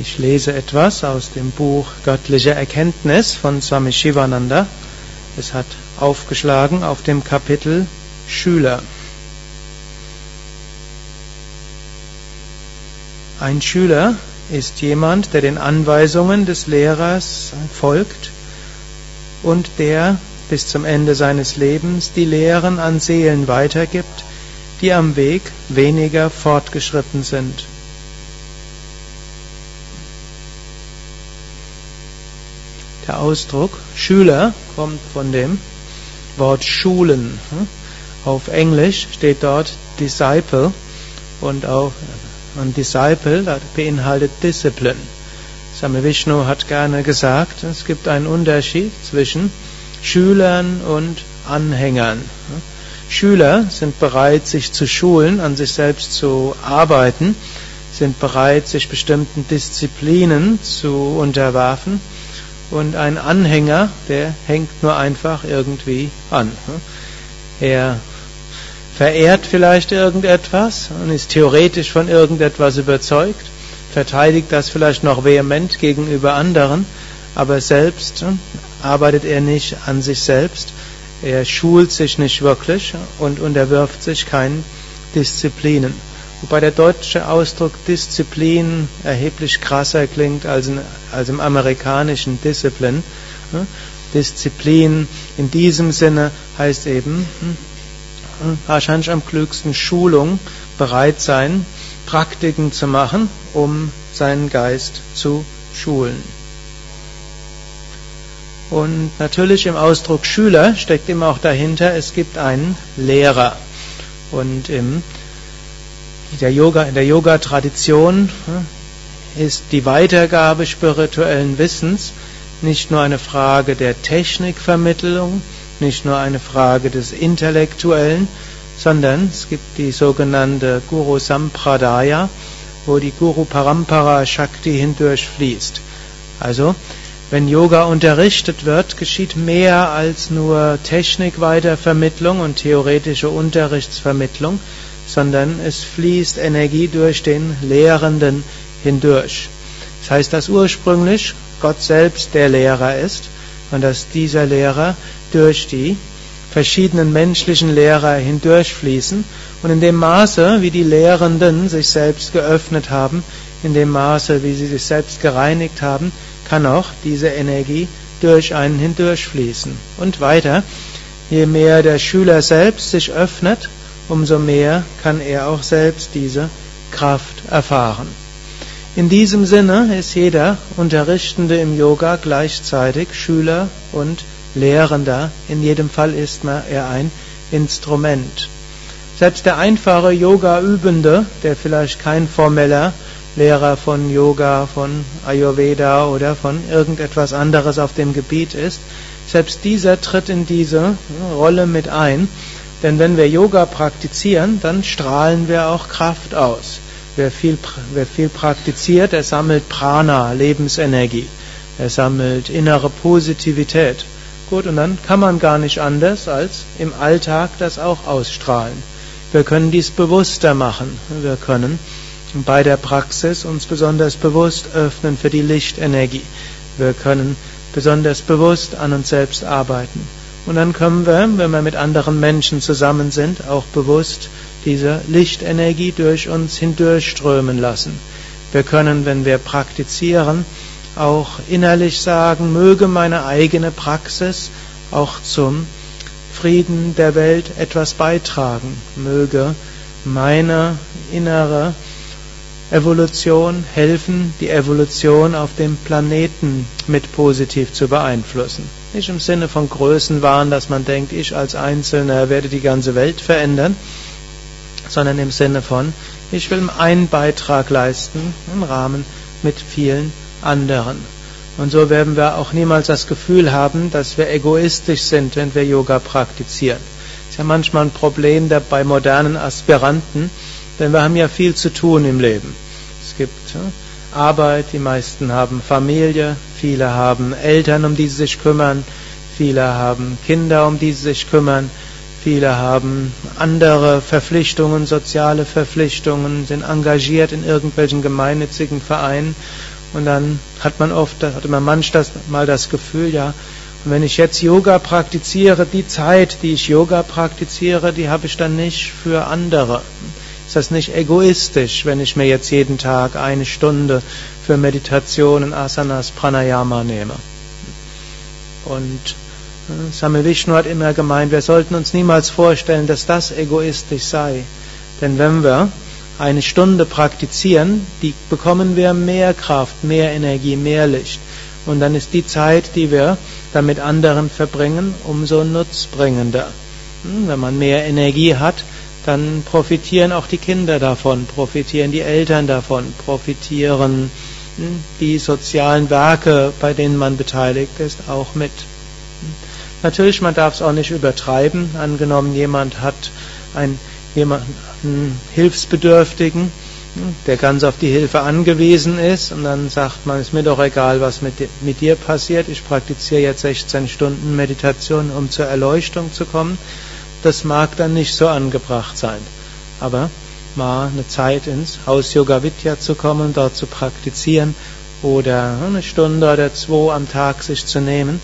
Ich lese etwas aus dem Buch Göttliche Erkenntnis von Swami Shivananda. Es hat aufgeschlagen auf dem Kapitel Schüler. Ein Schüler ist jemand, der den Anweisungen des Lehrers folgt und der bis zum Ende seines Lebens die Lehren an Seelen weitergibt, die am Weg weniger fortgeschritten sind. Der Ausdruck Schüler kommt von dem Wort Schulen. Auf Englisch steht dort Disciple und auch ein Disciple beinhaltet Discipline. Same Vishnu hat gerne gesagt, es gibt einen Unterschied zwischen Schülern und Anhängern. Schüler sind bereit, sich zu schulen, an sich selbst zu arbeiten, sind bereit, sich bestimmten Disziplinen zu unterwerfen und ein Anhänger, der hängt nur einfach irgendwie an. Er verehrt vielleicht irgendetwas und ist theoretisch von irgendetwas überzeugt, verteidigt das vielleicht noch vehement gegenüber anderen, aber selbst arbeitet er nicht an sich selbst, er schult sich nicht wirklich und unterwirft sich keinen Disziplinen. Wobei der deutsche Ausdruck Disziplin erheblich krasser klingt als, in, als im amerikanischen Discipline. Disziplin in diesem Sinne heißt eben hm, wahrscheinlich am klügsten Schulung, bereit sein, Praktiken zu machen, um seinen Geist zu schulen. Und natürlich im Ausdruck Schüler steckt immer auch dahinter, es gibt einen Lehrer. Und im der Yoga, in der Yoga-Tradition ist die Weitergabe spirituellen Wissens nicht nur eine Frage der Technikvermittlung, nicht nur eine Frage des Intellektuellen, sondern es gibt die sogenannte Guru Sampradaya, wo die Guru Parampara Shakti hindurchfließt. Also, wenn Yoga unterrichtet wird, geschieht mehr als nur Technikweitervermittlung und theoretische Unterrichtsvermittlung, sondern es fließt Energie durch den Lehrenden hindurch. Das heißt, dass ursprünglich Gott selbst der Lehrer ist und dass dieser Lehrer durch die verschiedenen menschlichen Lehrer hindurchfließen und in dem Maße, wie die Lehrenden sich selbst geöffnet haben, in dem Maße, wie sie sich selbst gereinigt haben, kann auch diese Energie durch einen hindurchfließen. Und weiter, je mehr der Schüler selbst sich öffnet, umso mehr kann er auch selbst diese Kraft erfahren. In diesem Sinne ist jeder Unterrichtende im Yoga gleichzeitig Schüler und Lehrender. In jedem Fall ist er ein Instrument. Selbst der einfache Yoga-Übende, der vielleicht kein formeller Lehrer von Yoga, von Ayurveda oder von irgendetwas anderes auf dem Gebiet ist, selbst dieser tritt in diese Rolle mit ein denn wenn wir Yoga praktizieren, dann strahlen wir auch Kraft aus. Wer viel, wer viel praktiziert, der sammelt Prana, Lebensenergie. Er sammelt innere Positivität. Gut, und dann kann man gar nicht anders, als im Alltag das auch ausstrahlen. Wir können dies bewusster machen. Wir können bei der Praxis uns besonders bewusst öffnen für die Lichtenergie. Wir können besonders bewusst an uns selbst arbeiten. Und dann können wir, wenn wir mit anderen Menschen zusammen sind, auch bewusst diese Lichtenergie durch uns hindurchströmen lassen. Wir können, wenn wir praktizieren, auch innerlich sagen, möge meine eigene Praxis auch zum Frieden der Welt etwas beitragen, möge meine innere Evolution helfen, die Evolution auf dem Planeten mit positiv zu beeinflussen. Nicht im Sinne von Größenwahn, dass man denkt, ich als Einzelner werde die ganze Welt verändern, sondern im Sinne von, ich will einen Beitrag leisten im Rahmen mit vielen anderen. Und so werden wir auch niemals das Gefühl haben, dass wir egoistisch sind, wenn wir Yoga praktizieren. Das ist ja manchmal ein Problem der, bei modernen Aspiranten, denn wir haben ja viel zu tun im Leben. Es gibt Arbeit, die meisten haben Familie, viele haben Eltern, um die sie sich kümmern, viele haben Kinder, um die sie sich kümmern, viele haben andere Verpflichtungen, soziale Verpflichtungen, sind engagiert in irgendwelchen gemeinnützigen Vereinen. Und dann hat man oft, hat man manchmal das Gefühl, ja, und wenn ich jetzt Yoga praktiziere, die Zeit, die ich Yoga praktiziere, die habe ich dann nicht für andere. Ist das nicht egoistisch, wenn ich mir jetzt jeden Tag eine Stunde für Meditationen, Asanas, Pranayama nehme? Und äh, Same Vishnu hat immer gemeint, wir sollten uns niemals vorstellen, dass das egoistisch sei. Denn wenn wir eine Stunde praktizieren, die bekommen wir mehr Kraft, mehr Energie, mehr Licht. Und dann ist die Zeit, die wir dann mit anderen verbringen, umso nutzbringender. Hm, wenn man mehr Energie hat, dann profitieren auch die Kinder davon, profitieren die Eltern davon, profitieren hm, die sozialen Werke, bei denen man beteiligt ist, auch mit. Hm. Natürlich, man darf es auch nicht übertreiben. Angenommen, jemand hat ein, jemanden Hilfsbedürftigen, der ganz auf die Hilfe angewiesen ist und dann sagt man, ist mir doch egal, was mit, mit dir passiert, ich praktiziere jetzt 16 Stunden Meditation, um zur Erleuchtung zu kommen. Das mag dann nicht so angebracht sein. Aber mal eine Zeit ins Haus Yoga Vidya zu kommen, dort zu praktizieren oder eine Stunde oder zwei am Tag sich zu nehmen,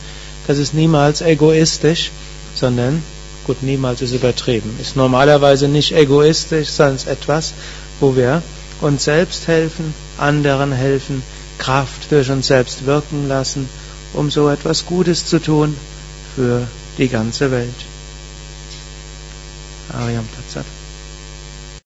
das ist niemals egoistisch, sondern, gut, niemals ist übertrieben, ist normalerweise nicht egoistisch, sondern ist etwas, wo wir uns selbst helfen, anderen helfen, Kraft durch uns selbst wirken lassen, um so etwas Gutes zu tun für die ganze Welt. أو يمطر